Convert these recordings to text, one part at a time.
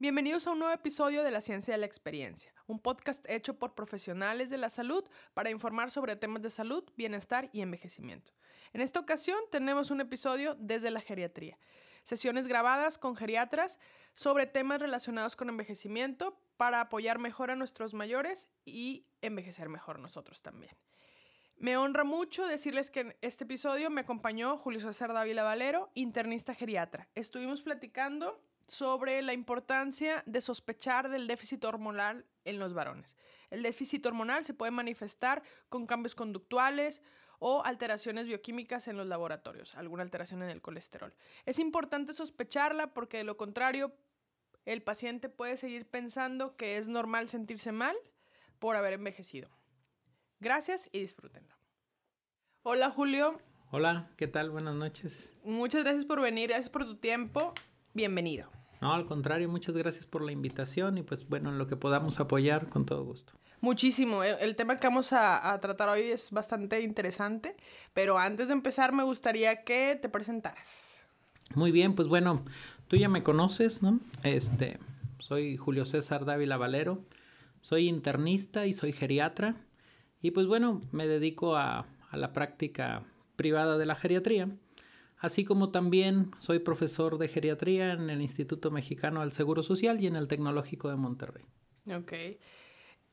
Bienvenidos a un nuevo episodio de La Ciencia de la Experiencia, un podcast hecho por profesionales de la salud para informar sobre temas de salud, bienestar y envejecimiento. En esta ocasión tenemos un episodio desde la geriatría, sesiones grabadas con geriatras sobre temas relacionados con envejecimiento para apoyar mejor a nuestros mayores y envejecer mejor nosotros también. Me honra mucho decirles que en este episodio me acompañó Julio César Dávila Valero, internista geriatra. Estuvimos platicando sobre la importancia de sospechar del déficit hormonal en los varones. El déficit hormonal se puede manifestar con cambios conductuales o alteraciones bioquímicas en los laboratorios, alguna alteración en el colesterol. Es importante sospecharla porque de lo contrario el paciente puede seguir pensando que es normal sentirse mal por haber envejecido. Gracias y disfrútenlo. Hola Julio. Hola, ¿qué tal? Buenas noches. Muchas gracias por venir, gracias por tu tiempo. Bienvenido. No, al contrario, muchas gracias por la invitación y pues bueno, en lo que podamos apoyar, con todo gusto. Muchísimo. El, tema que vamos a, a, tratar hoy es bastante interesante, pero antes de empezar me gustaría que te presentaras. Muy bien, pues bueno, tú ya me conoces, ¿no? Este, soy Julio César Dávila Valero, soy internista y soy geriatra y pues bueno, me dedico a, a la práctica privada de la geriatría así como también soy profesor de geriatría en el Instituto Mexicano del Seguro Social y en el Tecnológico de Monterrey. Ok.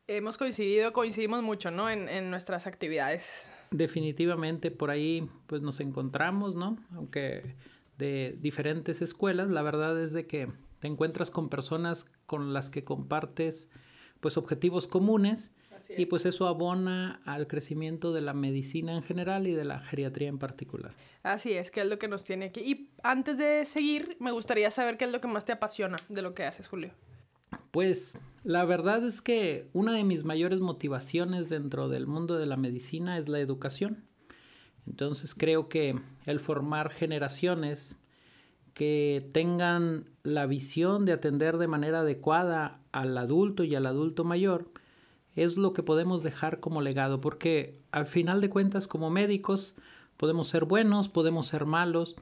Hemos coincidido, coincidimos mucho, ¿no? En, en, nuestras actividades. Definitivamente por ahí pues nos encontramos, ¿no? Aunque de diferentes escuelas, la verdad es de que te encuentras con personas con las que compartes pues objetivos comunes y pues eso abona al crecimiento de la medicina en general y de la geriatría en particular. Así es, que es lo que nos tiene aquí. Y antes de seguir, me gustaría saber qué es lo que más te apasiona de lo que haces, Julio. Pues la verdad es que una de mis mayores motivaciones dentro del mundo de la medicina es la educación. Entonces creo que el formar generaciones que tengan la visión de atender de manera adecuada al adulto y al adulto mayor, es lo que podemos dejar como legado, porque al final de cuentas como médicos podemos ser buenos, podemos ser malos.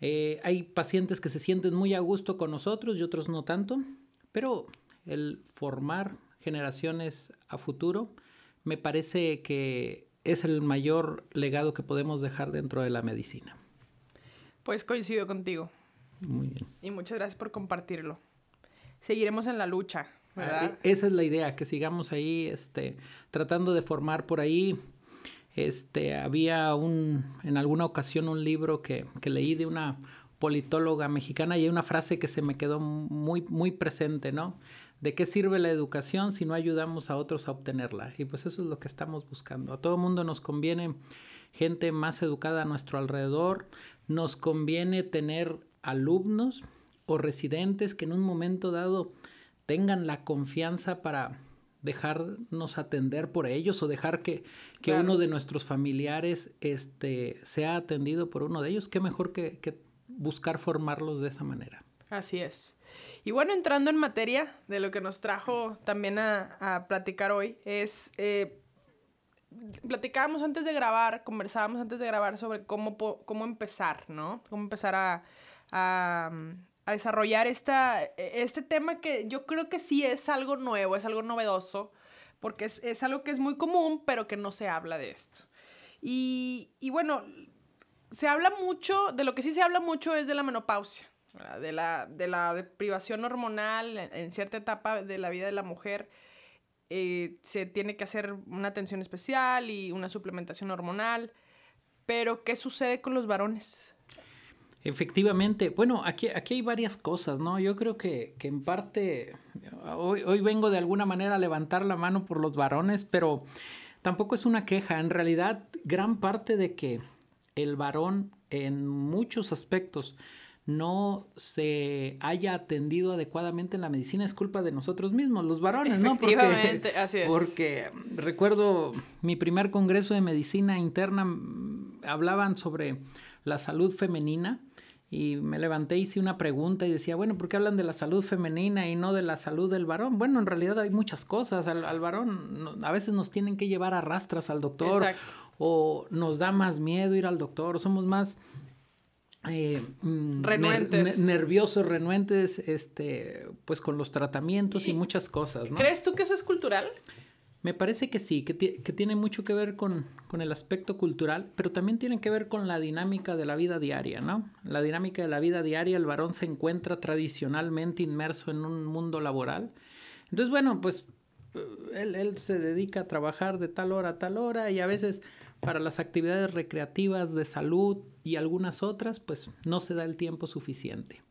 Eh, hay pacientes que se sienten muy a gusto con nosotros y otros no tanto, pero el formar generaciones a futuro me parece que es el mayor legado que podemos dejar dentro de la medicina. Pues coincido contigo. Muy bien. Y muchas gracias por compartirlo. Seguiremos en la lucha. E, esa es la idea, que sigamos ahí este, tratando de formar por ahí. Este, había un, en alguna ocasión un libro que, que leí de una politóloga mexicana y hay una frase que se me quedó muy, muy presente, ¿no? ¿De qué sirve la educación si no ayudamos a otros a obtenerla? Y pues eso es lo que estamos buscando. A todo mundo nos conviene gente más educada a nuestro alrededor, nos conviene tener alumnos o residentes que en un momento dado tengan la confianza para dejarnos atender por ellos o dejar que, que claro. uno de nuestros familiares este, sea atendido por uno de ellos, qué mejor que, que, buscar formarlos de esa manera. Así es. Y bueno, entrando en materia de lo que nos trajo también a, a platicar hoy, es, eh, platicábamos antes de grabar, conversábamos antes de grabar sobre cómo, cómo empezar, ¿no? Cómo empezar a, a a desarrollar esta, este tema que yo creo que sí es algo nuevo, es algo novedoso, porque es, es algo que es muy común, pero que no se habla de esto. Y, y, bueno, se habla mucho, de lo que sí se habla mucho es de la menopausia, de la, de la privación hormonal en, en, cierta etapa de la vida de la mujer. Eh, se tiene que hacer una atención especial y una suplementación hormonal. Pero, ¿qué sucede con los varones? Efectivamente, bueno, aquí, aquí hay varias cosas, ¿no? Yo creo que, que en parte, hoy, hoy vengo de alguna manera a levantar la mano por los varones, pero tampoco es una queja. En realidad, gran parte de que el varón en muchos aspectos no se haya atendido adecuadamente en la medicina es culpa de nosotros mismos, los varones, ¿no? Porque, así es. Porque recuerdo mi primer congreso de medicina interna, hablaban sobre la salud femenina y me levanté, hice una pregunta y decía, bueno, ¿por qué hablan de la salud femenina y no de la salud del varón? Bueno, en realidad hay muchas cosas. Al, al varón a veces nos tienen que llevar a rastras al doctor Exacto. o nos da más miedo ir al doctor, somos más eh, mm, renuentes. nerviosos, renuentes, este, pues con los tratamientos y, muchas cosas, ¿no? ¿Crees tú que eso es cultural? Me parece que sí, que, que tiene mucho que ver con, con, el aspecto cultural, pero también tiene que ver con la dinámica de la vida diaria, ¿no? La dinámica de la vida diaria, el varón se encuentra tradicionalmente inmerso en un mundo laboral. Entonces, bueno, pues él, él se dedica a trabajar de tal hora a tal hora y a veces para las actividades recreativas de salud y algunas otras, pues no se da el tiempo suficiente.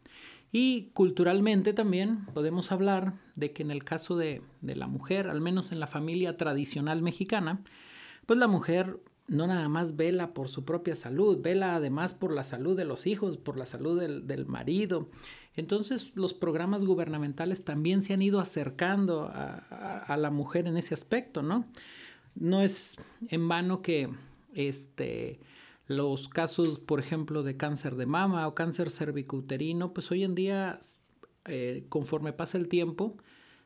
Y culturalmente también podemos hablar de que en el caso de, la mujer, al menos en la familia tradicional mexicana, pues la mujer no nada más vela por su propia salud, vela además por la salud de los hijos, por la salud del, marido. Entonces los programas gubernamentales también se han ido acercando a, a la mujer en ese aspecto, ¿no? No es en vano que este, los casos, por ejemplo, de cáncer de mama o cáncer cervicouterino, pues hoy en día, eh, conforme pasa el tiempo,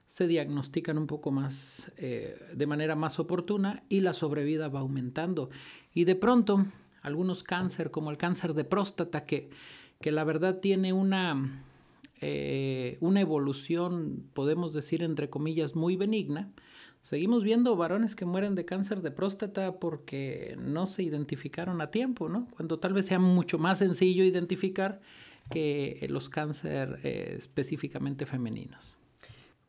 se diagnostican un poco más, eh, de manera más oportuna y la sobrevida va aumentando. Y de pronto, algunos cáncer, como el cáncer de próstata, que, que la verdad tiene una, eh, una evolución, podemos decir, entre comillas, muy benigna, Seguimos viendo varones que mueren de cáncer de próstata porque no se identificaron a tiempo, ¿no? Cuando tal vez sea mucho más sencillo identificar que los cáncer eh, específicamente femeninos.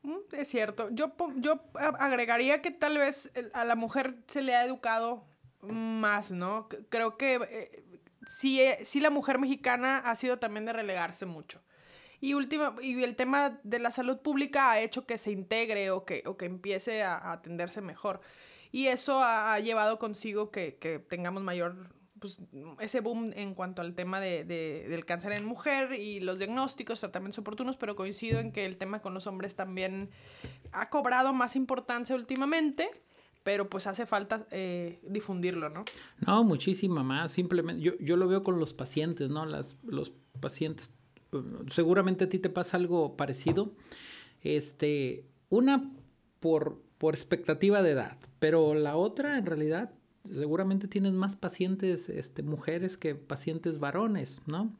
Mm, es cierto. Yo, yo agregaría que tal vez a la mujer se le ha educado más, ¿no? Creo que eh, eh, sí la mujer mexicana ha sido también de relegarse mucho. Y, última, y el tema de la salud pública ha hecho que se integre o que, o que empiece a, atenderse mejor. Y eso ha, llevado consigo que, que, tengamos mayor, pues, ese boom en cuanto al tema de, de, del cáncer en mujer y los diagnósticos, tratamientos oportunos, pero coincido en que el tema con los hombres también ha cobrado más importancia últimamente pero pues hace falta eh, difundirlo, ¿no? No, muchísima más. Simplemente, yo, yo lo veo con los pacientes, ¿no? Las, los pacientes seguramente a ti te pasa algo parecido. Este, una por, por expectativa de edad, pero la otra en realidad seguramente tienes más pacientes este, mujeres que pacientes varones, ¿no?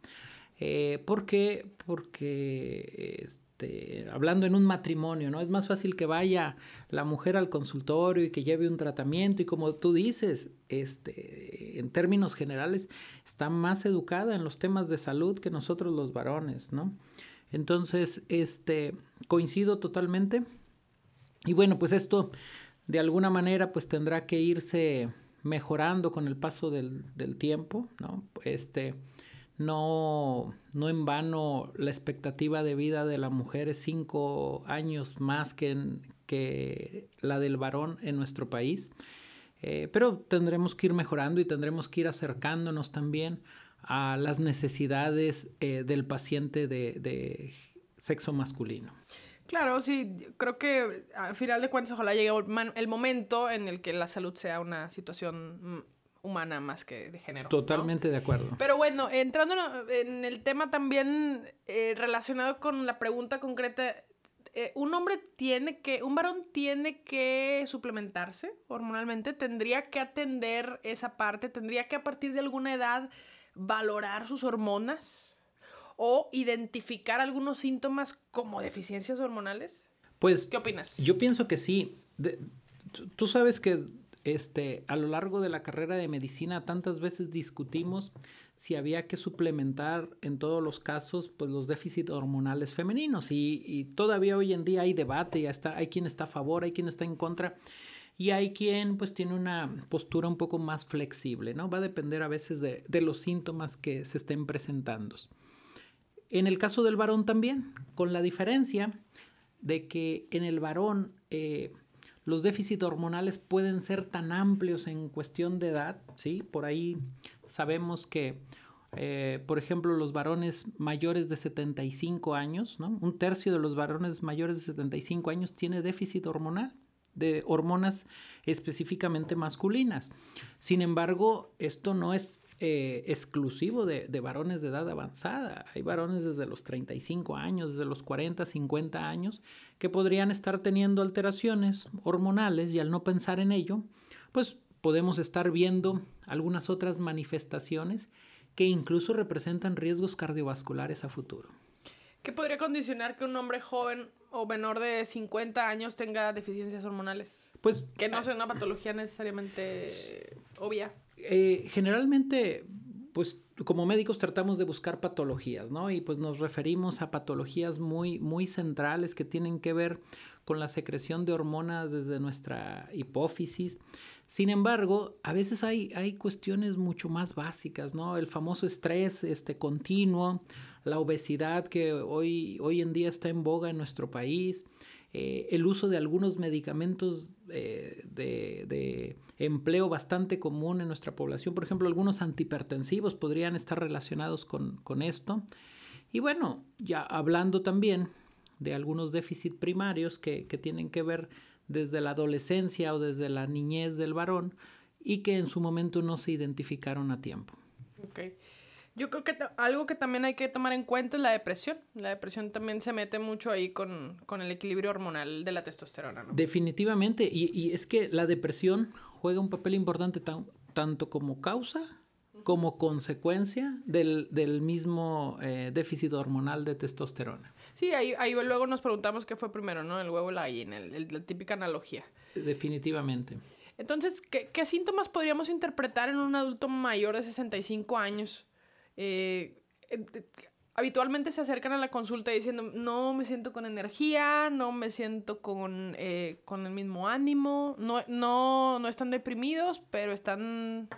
Eh, ¿Por qué? Porque este, hablando en un matrimonio, ¿no? Es más fácil que vaya la mujer al consultorio y que lleve un tratamiento y como tú dices, este, en términos generales, está más educada en los temas de salud que nosotros los varones, ¿no? Entonces, este, coincido totalmente. Y bueno, pues esto de alguna manera pues tendrá que irse mejorando con el paso del, del tiempo, ¿no? Este, no, no en vano la expectativa de vida de la mujer es cinco años más que, que la del varón en nuestro país. Eh, pero tendremos que ir mejorando y tendremos que ir acercándonos también a las necesidades eh, del paciente de, de, sexo masculino. Claro, sí, creo que al final de cuentas ojalá llegue el momento en el que la salud sea una situación humana más que de género. Totalmente de acuerdo. Pero bueno, entrando en el tema también eh, relacionado con la pregunta concreta, eh, un hombre tiene que, un varón tiene que suplementarse hormonalmente, tendría que atender esa parte, tendría que a partir de alguna edad valorar sus hormonas o identificar algunos síntomas como deficiencias hormonales. Pues, ¿qué opinas? Yo pienso que sí. tú sabes que este, a lo largo de la carrera de medicina tantas veces discutimos si había que suplementar en todos los casos pues, los déficits hormonales femeninos y, todavía hoy en día hay debate, ya está, hay quien está a favor, hay quien está en contra y hay quien pues tiene una postura un poco más flexible, ¿no? Va a depender a veces de, los síntomas que se estén presentando. En el caso del varón también, con la diferencia de que en el varón eh, los déficits hormonales pueden ser tan amplios en cuestión de edad, ¿sí? Por ahí sabemos que, eh, por ejemplo, los varones mayores de 75 años, ¿no? Un tercio de los varones mayores de 75 años tiene déficit hormonal de hormonas específicamente masculinas. Sin embargo, esto no es eh, exclusivo de, varones de edad avanzada. Hay varones desde los 35 años, desde los 40, 50 años, que podrían estar teniendo alteraciones hormonales y al no pensar en ello, pues podemos estar viendo algunas otras manifestaciones que incluso representan riesgos cardiovasculares a futuro. ¿Qué podría condicionar que un hombre joven o menor de 50 años tenga deficiencias hormonales? Pues que no sea una patología necesariamente obvia. Eh, generalmente, pues como médicos tratamos de buscar patologías, ¿no? Y pues nos referimos a patologías muy, muy centrales que tienen que ver con la secreción de hormonas desde nuestra hipófisis. Sin embargo, a veces hay, hay cuestiones mucho más básicas, ¿no? El famoso estrés este, continuo, la obesidad que hoy, hoy en día está en boga en nuestro país, eh, el uso de algunos medicamentos eh, de, empleo bastante común en nuestra población. Por ejemplo, algunos antihipertensivos podrían estar relacionados con, esto. Y bueno, ya hablando también de algunos déficits primarios que, tienen que ver desde la adolescencia o desde la niñez del varón y que en su momento no se identificaron a tiempo. Okay. Yo creo que algo que también hay que tomar en cuenta es la depresión. La depresión también se mete mucho ahí con, el equilibrio hormonal de la testosterona. ¿no? Definitivamente. Y, es que la depresión juega un papel importante tanto como causa como consecuencia del, mismo eh, déficit hormonal de testosterona. Sí, ahí, ahí, luego nos preguntamos qué fue primero, ¿no? El huevo o la gallina, la típica analogía. Definitivamente. Entonces, ¿qué, ¿qué, síntomas podríamos interpretar en un adulto mayor de 65 años? Eh, habitualmente se acercan a la consulta diciendo, no me siento con energía, no me siento con, eh, con el mismo ánimo, no, no, no están deprimidos, pero están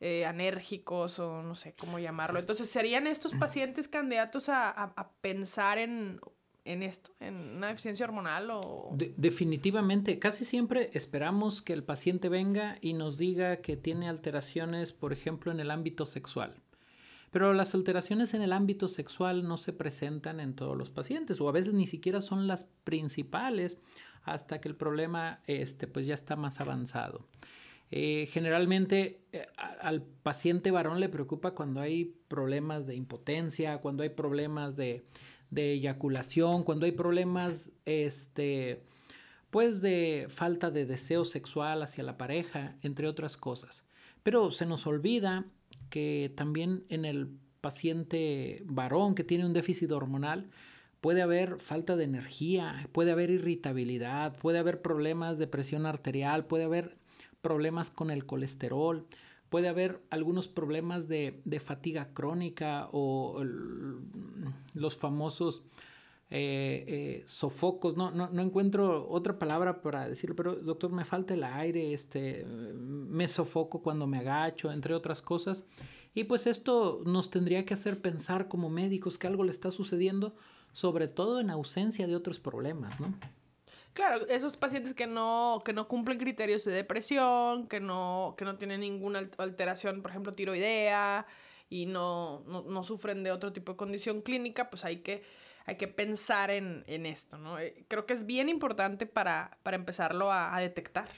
eh, anérgicos o no sé cómo llamarlo. Entonces, ¿serían estos pacientes candidatos a, a, pensar en, en, esto, en una deficiencia hormonal o...? definitivamente, casi siempre esperamos que el paciente venga y nos diga que tiene alteraciones, por ejemplo, en el ámbito sexual. Pero las alteraciones en el ámbito sexual no se presentan en todos los pacientes o a veces ni siquiera son las principales hasta que el problema este, pues ya está más avanzado. Eh, generalmente eh, al paciente varón le preocupa cuando hay problemas de impotencia, cuando hay problemas de, de eyaculación, cuando hay problemas este, pues de falta de deseo sexual hacia la pareja, entre otras cosas. Pero se nos olvida que también en el paciente varón que tiene un déficit hormonal puede haber falta de energía, puede haber irritabilidad, puede haber problemas de presión arterial, puede haber problemas con el colesterol, puede haber algunos problemas de, fatiga crónica o los famosos eh, eh, sofocos, no, no, no, encuentro otra palabra para decirlo, pero doctor, me falta el aire, este, me sofoco cuando me agacho, entre otras cosas. Y pues esto nos tendría que hacer pensar como médicos que algo le está sucediendo, sobre todo en ausencia de otros problemas, ¿no? Claro, esos pacientes que no, que no cumplen criterios de depresión, que no, que no tienen ninguna alteración, por ejemplo, tiroidea, y no, no, no sufren de otro tipo de condición clínica, pues hay que hay que pensar en, esto, ¿no? Eh, creo que es bien importante para, empezarlo a, detectar.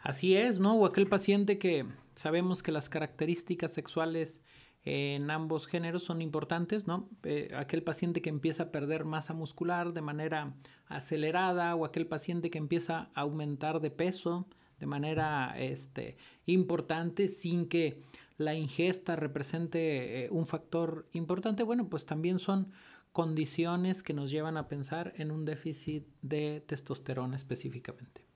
Así es, ¿no? O aquel paciente que sabemos que las características sexuales en ambos géneros son importantes, ¿no? Eh, aquel paciente que empieza a perder masa muscular de manera acelerada o aquel paciente que empieza a aumentar de peso de manera este, importante sin que la ingesta represente eh, un factor importante, bueno, pues también son condiciones que nos llevan a pensar en un déficit de testosterona específicamente.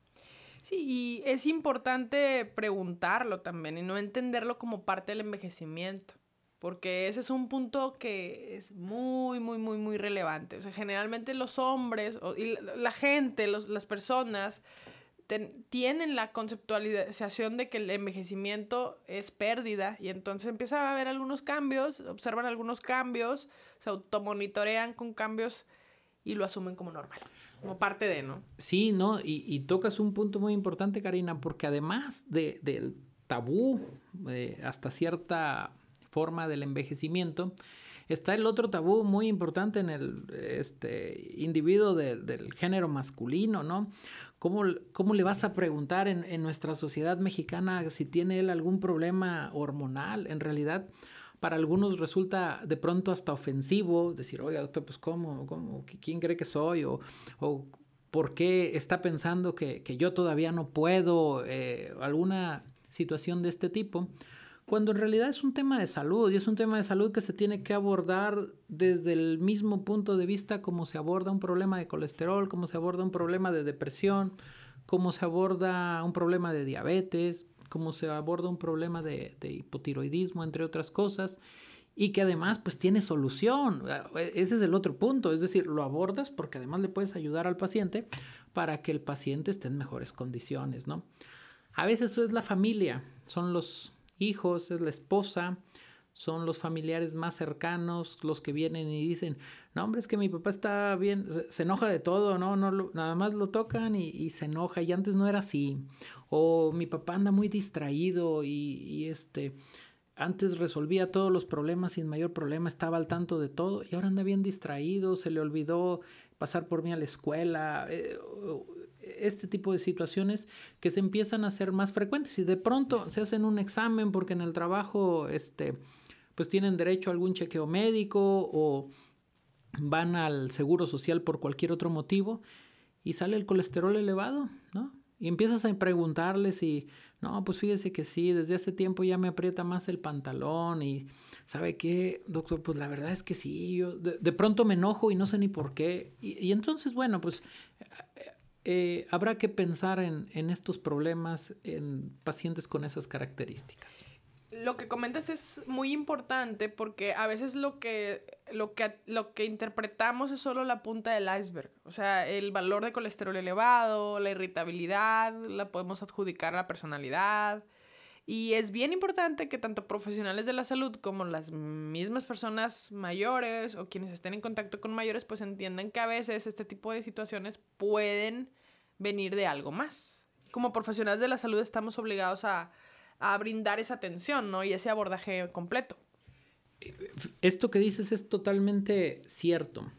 Sí, y es importante preguntarlo también y no entenderlo como parte del envejecimiento, porque ese es un punto que es muy, muy, muy, muy relevante. O sea, generalmente los hombres y la gente, las personas, tienen la conceptualización de que el envejecimiento es pérdida y entonces empieza a haber algunos cambios, observan algunos cambios, se automonitorean con cambios y lo asumen como normal, como parte de, ¿no? Sí, ¿no? Y, tocas un punto muy importante, Karina, porque además de, del tabú, eh, hasta cierta forma del envejecimiento, está el otro tabú muy importante en el este, individuo del género masculino, ¿no? ¿Cómo, ¿Cómo, le vas a preguntar en, en, nuestra sociedad mexicana si tiene él algún problema hormonal? En realidad, para algunos resulta de pronto hasta ofensivo decir, oiga, doctor, pues ¿cómo? cómo ¿Quién cree que soy? O, o ¿por qué está pensando que, que yo todavía no puedo? Eh, alguna situación de este tipo cuando en realidad es un tema de salud y es un tema de salud que se tiene que abordar desde el mismo punto de vista como se aborda un problema de colesterol, como se aborda un problema de depresión, como se aborda un problema de diabetes, como se aborda un problema de, de hipotiroidismo, entre otras cosas y que además pues tiene solución. Ese es el otro punto, es decir, lo abordas porque además le puedes ayudar al paciente para que el paciente esté en mejores condiciones, ¿no? A veces eso es la familia, son los hijos, es la esposa, son los familiares más cercanos los que vienen y dicen, no hombre, es que mi papá está bien, se, enoja de todo, ¿no? no nada más lo tocan y, se enoja y antes no era así. O mi papá anda muy distraído y, y, este, antes resolvía todos los problemas sin mayor problema, estaba al tanto de todo y ahora anda bien distraído, se le olvidó pasar por mí a la escuela. Eh, este tipo de situaciones que se empiezan a hacer más frecuentes y de pronto se hacen un examen porque en el trabajo este, pues tienen derecho a algún chequeo médico o van al seguro social por cualquier otro motivo y sale el colesterol elevado, ¿no? Y empiezas a preguntarles y, no, pues fíjese que sí, desde hace tiempo ya me aprieta más el pantalón y, ¿sabe qué, doctor? Pues la verdad es que sí, yo de, pronto me enojo y no sé ni por qué. Y, y entonces, bueno, pues eh, habrá que pensar en, estos problemas en pacientes con esas características. Lo que comentas es muy importante porque a veces lo que, lo, que, lo que interpretamos es solo la punta del iceberg. O sea, el valor de colesterol elevado, la irritabilidad, la podemos adjudicar a la personalidad. Y es bien importante que tanto profesionales de la salud como las mismas personas mayores o quienes estén en contacto con mayores pues entiendan que a veces este tipo de situaciones pueden venir de algo más. Como profesionales de la salud estamos obligados a, brindar esa atención, ¿no? Y ese abordaje completo. Esto que dices es totalmente cierto.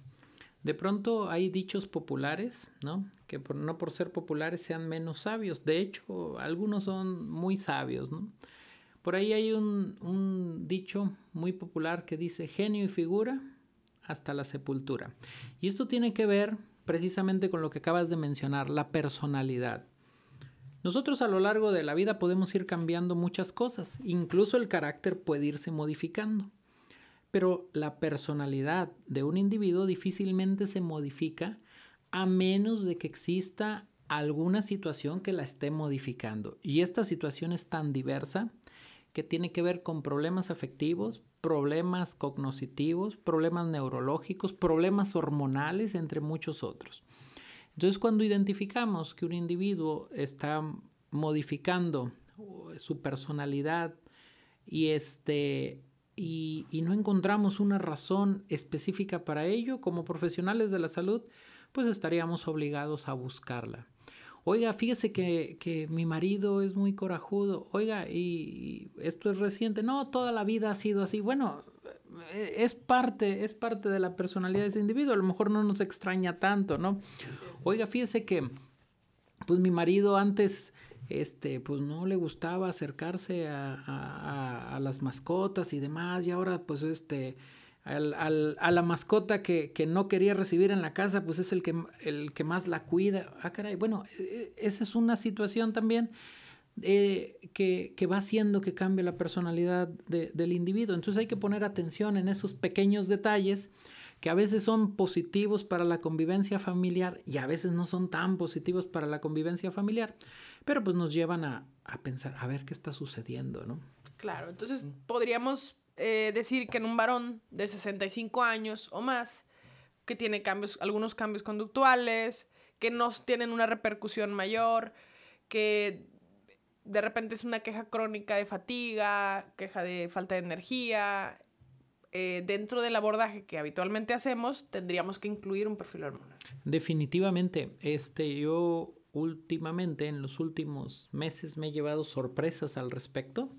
De pronto hay dichos populares, ¿no? Que por, no por ser populares sean menos sabios. De hecho, algunos son muy sabios, ¿no? Por ahí hay un, un dicho muy popular que dice genio y figura hasta la sepultura. Y esto tiene que ver precisamente con lo que acabas de mencionar, la personalidad. Nosotros a lo largo de la vida podemos ir cambiando muchas cosas, incluso el carácter puede irse modificando. Pero la personalidad de un individuo difícilmente se modifica a menos de que exista alguna situación que la esté modificando. Y esta situación es tan diversa que tiene que ver con problemas afectivos, problemas cognitivos, problemas neurológicos, problemas hormonales, entre muchos otros. Entonces, cuando identificamos que un individuo está modificando su personalidad y, este, y, y no encontramos una razón específica para ello, como profesionales de la salud, pues estaríamos obligados a buscarla. Oiga, fíjese que, mi marido es muy corajudo. Oiga, y, esto es reciente. No, toda la vida ha sido así. Bueno, eh, es parte, es parte de la personalidad de ese individuo. A lo mejor no nos extraña tanto, ¿no? Oiga, fíjese que, pues mi marido antes, este, pues no le gustaba acercarse a, a las mascotas y demás. Y ahora, pues, este al, a la mascota que, no quería recibir en la casa, pues es el que, el que más la cuida. Ah, caray, bueno, e, e, esa es una situación también eh, que, va haciendo que cambie la personalidad del individuo. Entonces hay que poner atención en esos pequeños detalles que a veces son positivos para la convivencia familiar y a veces no son tan positivos para la convivencia familiar, pero pues nos llevan a, a pensar, a ver qué está sucediendo, ¿no? Claro, entonces podríamos eh, decir que en un varón de 65 años o más, que tiene cambios, algunos cambios conductuales, que no tienen una repercusión mayor, que de repente es una queja crónica de fatiga, queja de falta de energía, eh, dentro del abordaje que habitualmente hacemos, tendríamos que incluir un perfil hormonal. Definitivamente, este, yo últimamente, en los últimos meses, me he llevado sorpresas al respecto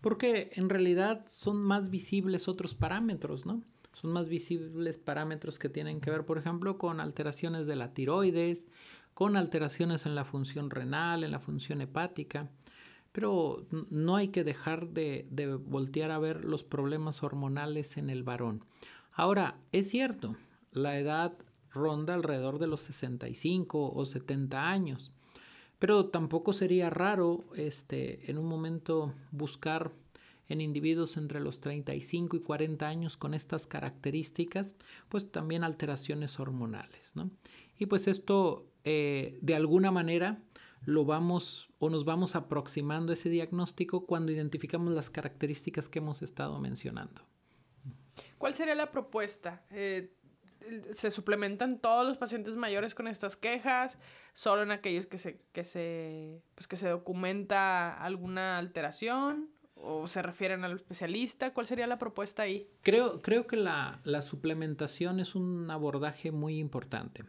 porque en realidad son más visibles otros parámetros, ¿no? Son más visibles parámetros que tienen que ver, por ejemplo, con alteraciones de la tiroides, con alteraciones en la función renal, en la función hepática. Pero no hay que dejar de, de voltear a ver los problemas hormonales en el varón. Ahora, es cierto, la edad ronda alrededor de los 65 o 70 años. Pero tampoco sería raro este, en un momento buscar en individuos entre los 35 y 40 años con estas características, pues también alteraciones hormonales. ¿no? Y pues esto eh, de alguna manera lo vamos o nos vamos aproximando a ese diagnóstico cuando identificamos las características que hemos estado mencionando. ¿Cuál sería la propuesta? Eh, ¿Se suplementan todos los pacientes mayores con estas quejas? ¿Solo en aquellos que se, que se, pues que se documenta alguna alteración? ¿O se refieren al especialista? ¿Cuál sería la propuesta ahí? Creo, creo que la, la suplementación es un abordaje muy importante.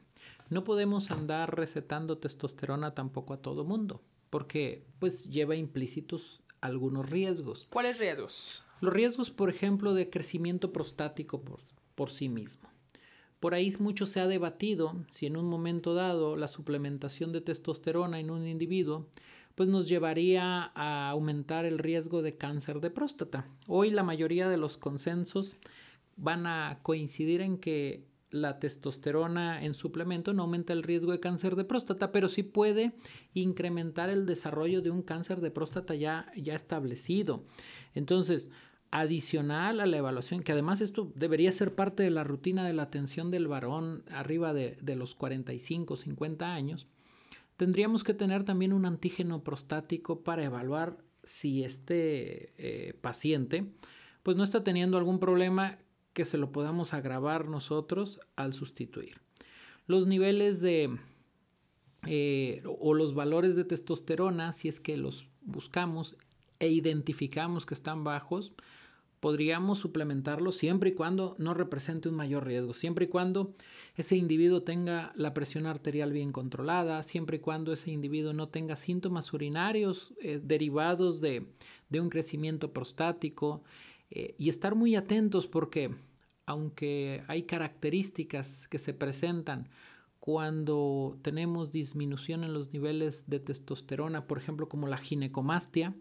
No podemos andar recetando testosterona tampoco a todo mundo, porque pues lleva implícitos algunos riesgos. ¿Cuáles riesgos? Los riesgos, por ejemplo, de crecimiento prostático por, por sí mismo. Por ahí mucho se ha debatido si en un momento dado la suplementación de testosterona en un individuo pues nos llevaría a aumentar el riesgo de cáncer de próstata. Hoy la mayoría de los consensos van a coincidir en que la testosterona en suplemento no aumenta el riesgo de cáncer de próstata, pero sí puede incrementar el desarrollo de un cáncer de próstata ya, ya establecido. Entonces, adicional a la evaluación, que además esto debería ser parte de la rutina de la atención del varón arriba de, los 45, 50 años, tendríamos que tener también un antígeno prostático para evaluar si este eh, paciente pues no está teniendo algún problema que se lo podamos agravar nosotros al sustituir. Los niveles de eh, o los valores de testosterona, si es que los buscamos e identificamos que están bajos, podríamos suplementarlo siempre y cuando no represente un mayor riesgo, siempre y cuando ese individuo tenga la presión arterial bien controlada, siempre y cuando ese individuo no tenga síntomas urinarios eh, derivados de, un crecimiento prostático eh, y estar muy atentos porque aunque hay características que se presentan cuando tenemos disminución en los niveles de testosterona, por ejemplo como la ginecomastia,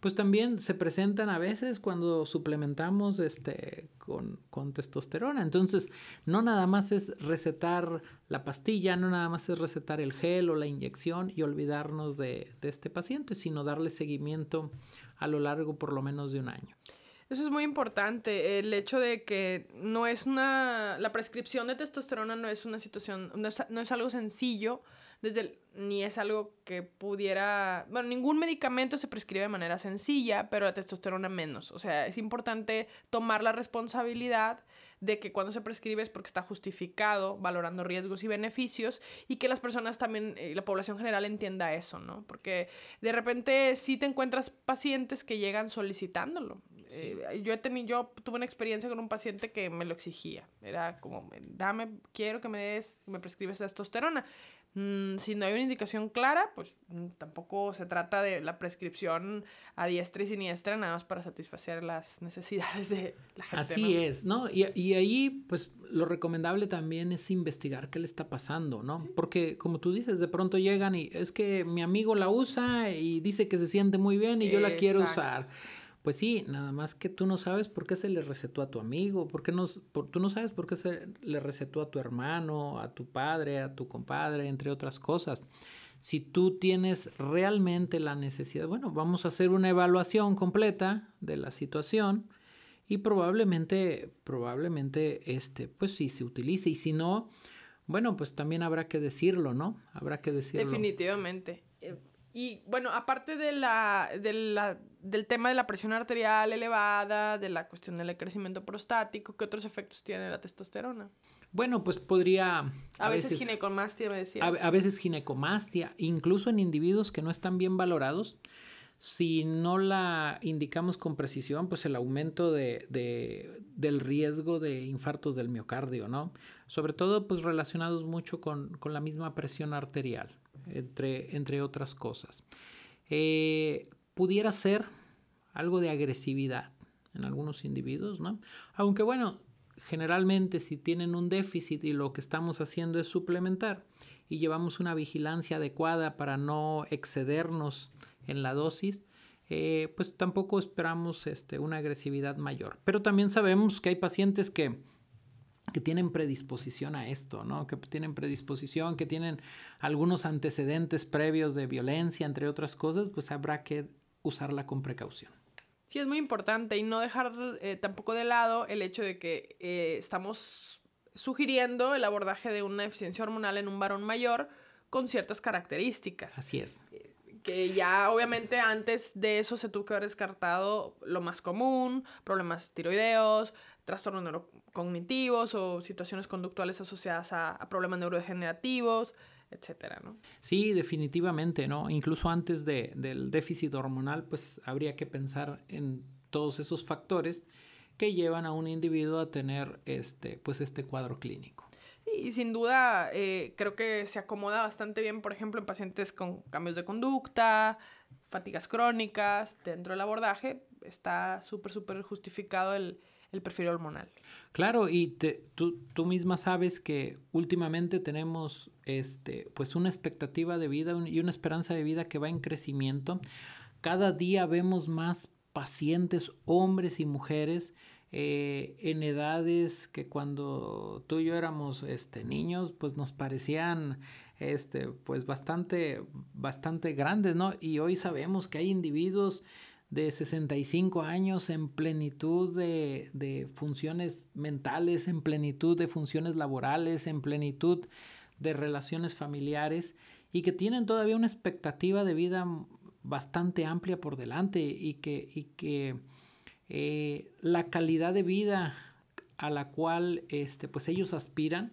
pues también se presentan a veces cuando suplementamos este, con, testosterona. Entonces, no nada más es recetar la pastilla, no nada más es recetar el gel o la inyección y olvidarnos de, de este paciente, sino darle seguimiento a lo largo por lo menos de un año. Eso es muy importante, el hecho de que no es una, la prescripción de testosterona no es una situación, no es, no es algo sencillo, desde ni es algo que pudiera, bueno, ningún medicamento se prescribe de manera sencilla, pero la testosterona menos. O sea, es importante tomar la responsabilidad de que cuando se prescribe es porque está justificado, valorando riesgos y beneficios, y que las personas también, eh, la población general entienda eso, ¿no? Porque de repente sí te encuentras pacientes que llegan solicitándolo. Eh, yo, he tenido, yo tuve una experiencia con un paciente que me lo exigía. Era como, dame, quiero que me des, me prescribes testosterona. Mm, si no hay una indicación clara, pues mm, tampoco se trata de la prescripción a diestra y siniestra, nada más para satisfacer las necesidades de la gente. Así es, ¿no? Y, y, ahí, pues lo recomendable también es investigar qué le está pasando, ¿no? Porque como tú dices, de pronto llegan y es que mi amigo la usa y dice que se siente muy bien y yo la quiero usar. Pues sí, nada más que tú no sabes por qué se le recetó a tu amigo, por qué no, tú no sabes por qué se le recetó a tu hermano, a tu padre, a tu compadre, entre otras cosas. Si tú tienes realmente la necesidad, bueno, vamos a hacer una evaluación completa de la situación y probablemente, probablemente, este, pues sí, se utilice. Y si no, bueno, pues también habrá que decirlo, ¿no? Habrá que decirlo. Definitivamente. Y bueno, aparte de la, de la, del tema de la presión arterial elevada, de la cuestión del crecimiento prostático, ¿qué otros efectos tiene la testosterona? Bueno, pues podría... A, veces, ginecomastia, me decías. A, a, veces ginecomastia, incluso en individuos que no están bien valorados, si no la indicamos con precisión, pues el aumento de, de, del riesgo de infartos del miocardio, ¿no? Sobre todo, pues relacionados mucho con, con la misma presión arterial entre, entre otras cosas. Eh, pudiera ser algo de agresividad en algunos individuos, ¿no? Aunque bueno, generalmente si tienen un déficit y lo que estamos haciendo es suplementar y llevamos una vigilancia adecuada para no excedernos en la dosis, eh, pues tampoco esperamos este, una agresividad mayor. Pero también sabemos que hay pacientes que que tienen predisposición a esto, ¿no? Que tienen predisposición, que tienen algunos antecedentes previos de violencia, entre otras cosas, pues habrá que usarla con precaución. Sí, es muy importante y no dejar eh, tampoco de lado el hecho de que eh, estamos sugiriendo el abordaje de una deficiencia hormonal en un varón mayor con ciertas características. Así es. Que ya obviamente antes de eso se tuvo que haber descartado lo más común, problemas tiroideos, trastornos neurocognitivos o situaciones conductuales asociadas a, a problemas neurodegenerativos, etcétera, ¿no? Sí, definitivamente, ¿no? Incluso antes de, del déficit hormonal, pues habría que pensar en todos esos factores que llevan a un individuo a tener este, pues este cuadro clínico. Y sin duda eh, creo que se acomoda bastante bien, por ejemplo, en pacientes con cambios de conducta, fatigas crónicas, dentro del abordaje, está súper, súper justificado el, el perfil hormonal. Claro, y te, tú, tú, misma sabes que últimamente tenemos este, pues una expectativa de vida y una esperanza de vida que va en crecimiento. Cada día vemos más pacientes, hombres y mujeres, eh, en edades que cuando tú y yo éramos este, niños, pues nos parecían este, pues bastante, bastante grandes, ¿no? Y hoy sabemos que hay individuos de 65 años en plenitud de, de, funciones mentales, en plenitud de funciones laborales, en plenitud de relaciones familiares y que tienen todavía una expectativa de vida bastante amplia por delante y que, y que eh, la calidad de vida a la cual este, pues ellos aspiran,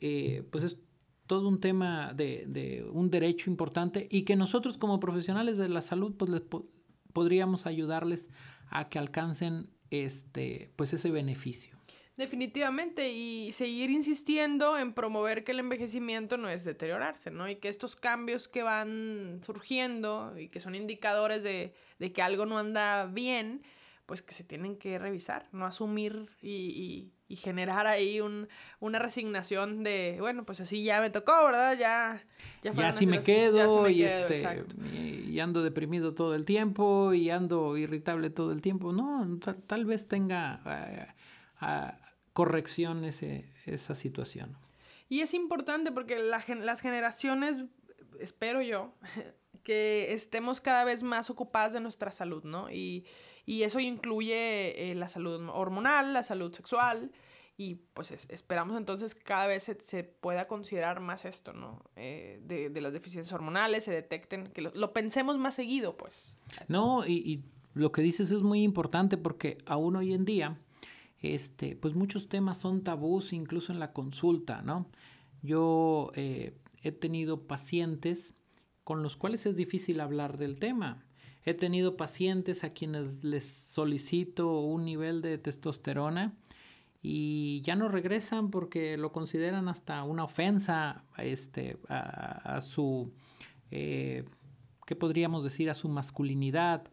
eh, pues es todo un tema de, de, un derecho importante y que nosotros como profesionales de la salud pues les podríamos ayudarles a que alcancen este, pues ese beneficio. Definitivamente, y seguir insistiendo en promover que el envejecimiento no es deteriorarse, ¿no? Y que estos cambios que van surgiendo y que son indicadores de, de que algo no anda bien, pues que se tienen que revisar, no asumir y, y, y generar ahí un, una resignación de, bueno, pues así ya me tocó, ¿verdad? Ya, ya, ya así me quedo, y, este, y ando deprimido todo el tiempo y ando irritable todo el tiempo. No, tal, tal vez tenga uh, uh, corrección ese, esa situación. Y es importante porque la, las generaciones, espero yo, que estemos cada vez más ocupadas de nuestra salud, ¿no? Y y eso incluye eh, la salud hormonal, la salud sexual, y pues es, esperamos entonces cada vez se, pueda considerar más esto, ¿no? Eh, de, de, las deficiencias hormonales, se detecten, que lo, lo pensemos más seguido, pues. No, y, y, lo que dices es muy importante porque aún hoy en día, este, pues muchos temas son tabús incluso en la consulta, ¿no? Yo eh, he tenido pacientes con los cuales es difícil hablar del tema. He tenido pacientes a quienes les solicito un nivel de testosterona y ya no regresan porque lo consideran hasta una ofensa a, este, a, su, eh, ¿qué podríamos decir? A su masculinidad.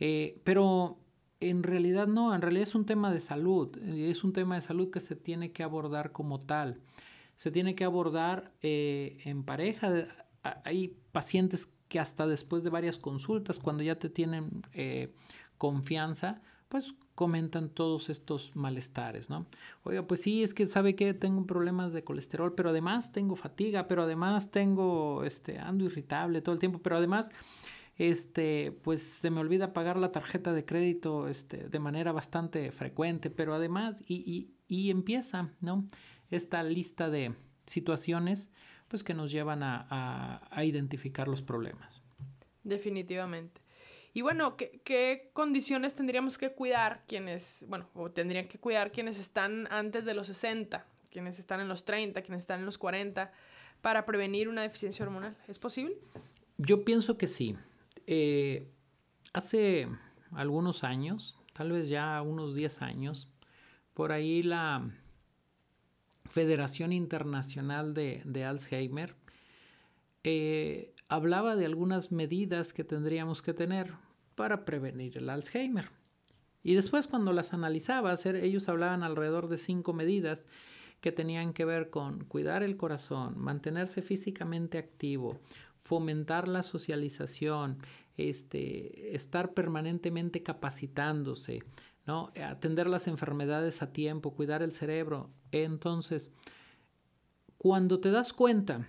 Eh, pero en realidad no, en realidad es un tema de salud, es un tema de salud que se tiene que abordar como tal. Se tiene que abordar eh, en pareja. Hay pacientes que hasta después de varias consultas, cuando ya te tienen eh, confianza, pues comentan todos estos malestares, ¿no? Oiga, pues sí, es que sabe que tengo problemas de colesterol, pero además tengo fatiga, pero además tengo, este, ando irritable todo el tiempo, pero además, este, pues se me olvida pagar la tarjeta de crédito, este, de manera bastante frecuente, pero además, y, y, y empieza, ¿no? Esta lista de situaciones pues que nos llevan a, a, a identificar los problemas. Definitivamente. Y bueno, ¿qué, ¿qué, condiciones tendríamos que cuidar quienes, bueno, o tendrían que cuidar quienes están antes de los 60, quienes están en los 30, quienes están en los 40, para prevenir una deficiencia hormonal? ¿Es posible? Yo pienso que sí. Eh, hace algunos años, tal vez ya unos 10 años, por ahí la Federación Internacional de, Alzheimer, eh, hablaba de algunas medidas que tendríamos que tener para prevenir el Alzheimer. Y después cuando las analizaba, ellos hablaban alrededor de cinco medidas que tenían que ver con cuidar el corazón, mantenerse físicamente activo, fomentar la socialización, este, estar permanentemente capacitándose, ¿no? Atender las enfermedades a tiempo, cuidar el cerebro. Entonces, cuando te das cuenta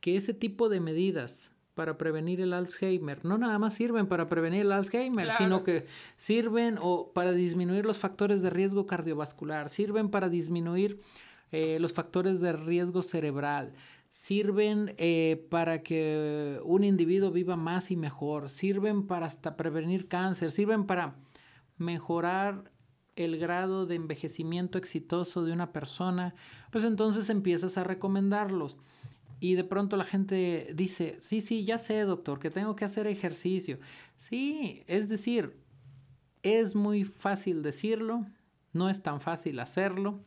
que ese tipo de medidas para prevenir el Alzheimer. No nada más sirven para prevenir el Alzheimer, sino que sirven o para disminuir los factores de riesgo cardiovascular, sirven para disminuir eh, los factores de riesgo cerebral, sirven eh, para que un individuo viva más y mejor, sirven para hasta prevenir cáncer, sirven para mejorar el grado de envejecimiento exitoso de una persona, pues entonces empiezas a recomendarlos. Y de pronto la gente dice, sí, sí, ya sé, doctor, que tengo que hacer ejercicio. Sí, es decir, es muy fácil decirlo, no es tan fácil hacerlo,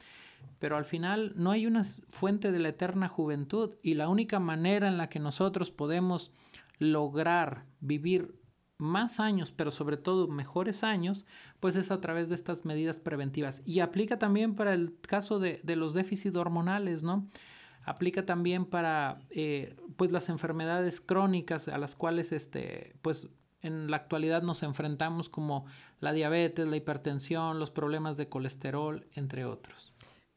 pero al final no hay una fuente de la eterna juventud y la única manera en la que nosotros podemos lograr vivir más años, pero sobre todo mejores años, pues es a través de estas medidas preventivas. Y aplica también para el caso de, de los déficits hormonales, ¿no? aplica también para eh, pues las enfermedades crónicas a las cuales este pues en la actualidad nos enfrentamos como la diabetes, la hipertensión, los problemas de colesterol, entre otros.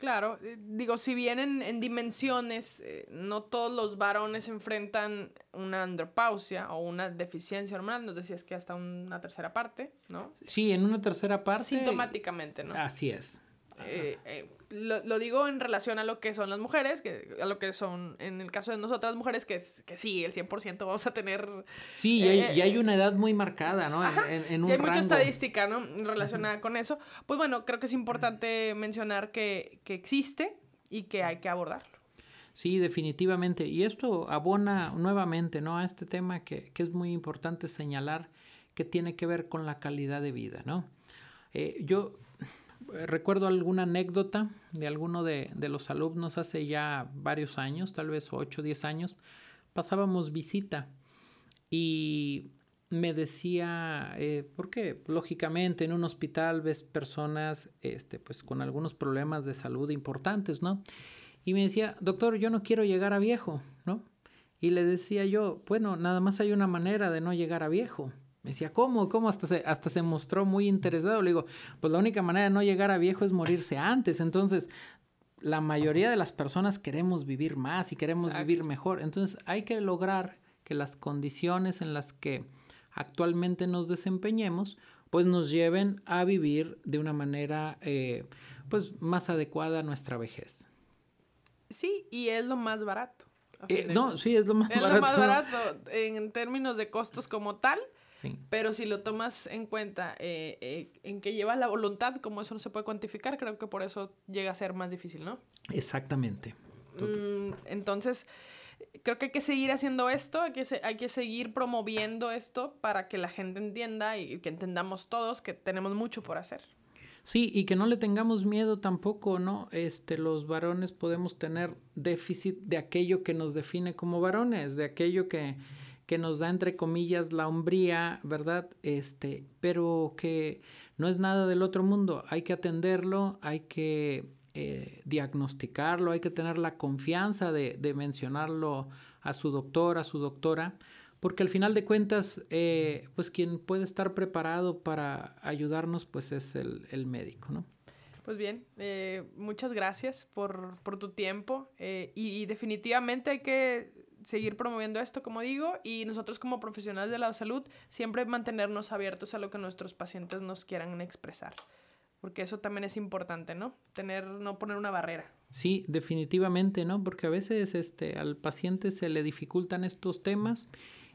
Claro, eh, digo, si bien en, dimensiones eh, no todos los varones enfrentan una andropausia o una deficiencia hormonal, nos decías que hasta una tercera parte, ¿no? Sí, en una tercera parte. Sintomáticamente, ¿no? Así es. Eh, eh, lo, digo en relación a lo que son las mujeres, que, a lo que son, en el caso de nosotras mujeres, que, que sí, el 100% vamos a tener... Sí, y, hay, hay, una edad muy marcada, ¿no? en, un y hay mucha estadística, ¿no? Relacionada con eso. Pues bueno, creo que es importante mencionar que, que existe y que hay que abordarlo. Sí, definitivamente. Y esto abona nuevamente, ¿no? A este tema que, que, es muy importante señalar que tiene que ver con la calidad de vida, ¿no? Eh, yo recuerdo alguna anécdota de alguno de, los alumnos hace ya varios años, tal vez 8 o 10 años, pasábamos visita y me decía, eh, porque lógicamente en un hospital ves personas este, pues, con algunos problemas de salud importantes, ¿no? Y me decía, doctor, yo no quiero llegar a viejo, ¿no? Y le decía yo, bueno, nada más hay una manera de no llegar a viejo. Me decía, ¿cómo? ¿Cómo? Hasta se, hasta se mostró muy interesado. Le digo, pues la única manera de no llegar a viejo es morirse antes. Entonces, la mayoría de las personas queremos vivir más y queremos vivir mejor. Entonces, hay que lograr que las condiciones en las que actualmente nos desempeñemos, pues nos lleven a vivir de una manera, eh, pues, más adecuada a nuestra vejez. Sí, y es lo más barato. Eh, no, sí, es lo más barato. Es lo más barato en términos de costos como tal. Pero si lo tomas en cuenta eh, eh, en que lleva la voluntad, como eso no se puede cuantificar, creo que por eso llega a ser más difícil, ¿no? Exactamente. Mm, entonces, creo que hay que seguir haciendo esto, hay que, hay que seguir promoviendo esto para que la gente entienda y que entendamos todos que tenemos mucho por hacer. Sí, y que no le tengamos miedo tampoco, ¿no? Este, los varones podemos tener déficit de aquello que nos define como varones, de aquello que, que nos da entre comillas la hombría, ¿verdad? Este, pero que no es nada del otro mundo, hay que atenderlo, hay que eh, diagnosticarlo, hay que tener la confianza de, mencionarlo a su doctor, a su doctora, porque al final de cuentas, eh, pues quien puede estar preparado para ayudarnos, pues es el, médico, ¿no? Pues bien, eh, muchas gracias por, tu tiempo y, definitivamente hay que seguir promoviendo esto, como digo, y nosotros como profesionales de la salud siempre mantenernos abiertos a lo que nuestros pacientes nos quieran expresar, porque eso también es importante, ¿no? Tener, no poner una barrera. Sí, definitivamente, ¿no? Porque a veces este, al paciente se le dificultan estos temas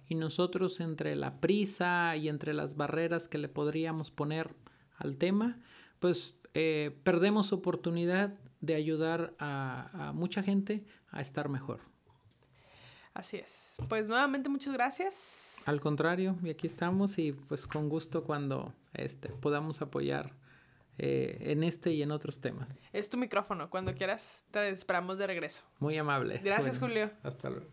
y nosotros entre la prisa y entre las barreras que le podríamos poner al tema, pues eh, perdemos oportunidad de ayudar a mucha gente a estar mejor. Así es. Pues nuevamente muchas gracias. Al contrario, y aquí estamos y pues con gusto cuando este, podamos apoyar eh, en este y en otros temas. Es tu micrófono, cuando quieras te esperamos de regreso. Muy amable. Gracias, Julio. Hasta luego.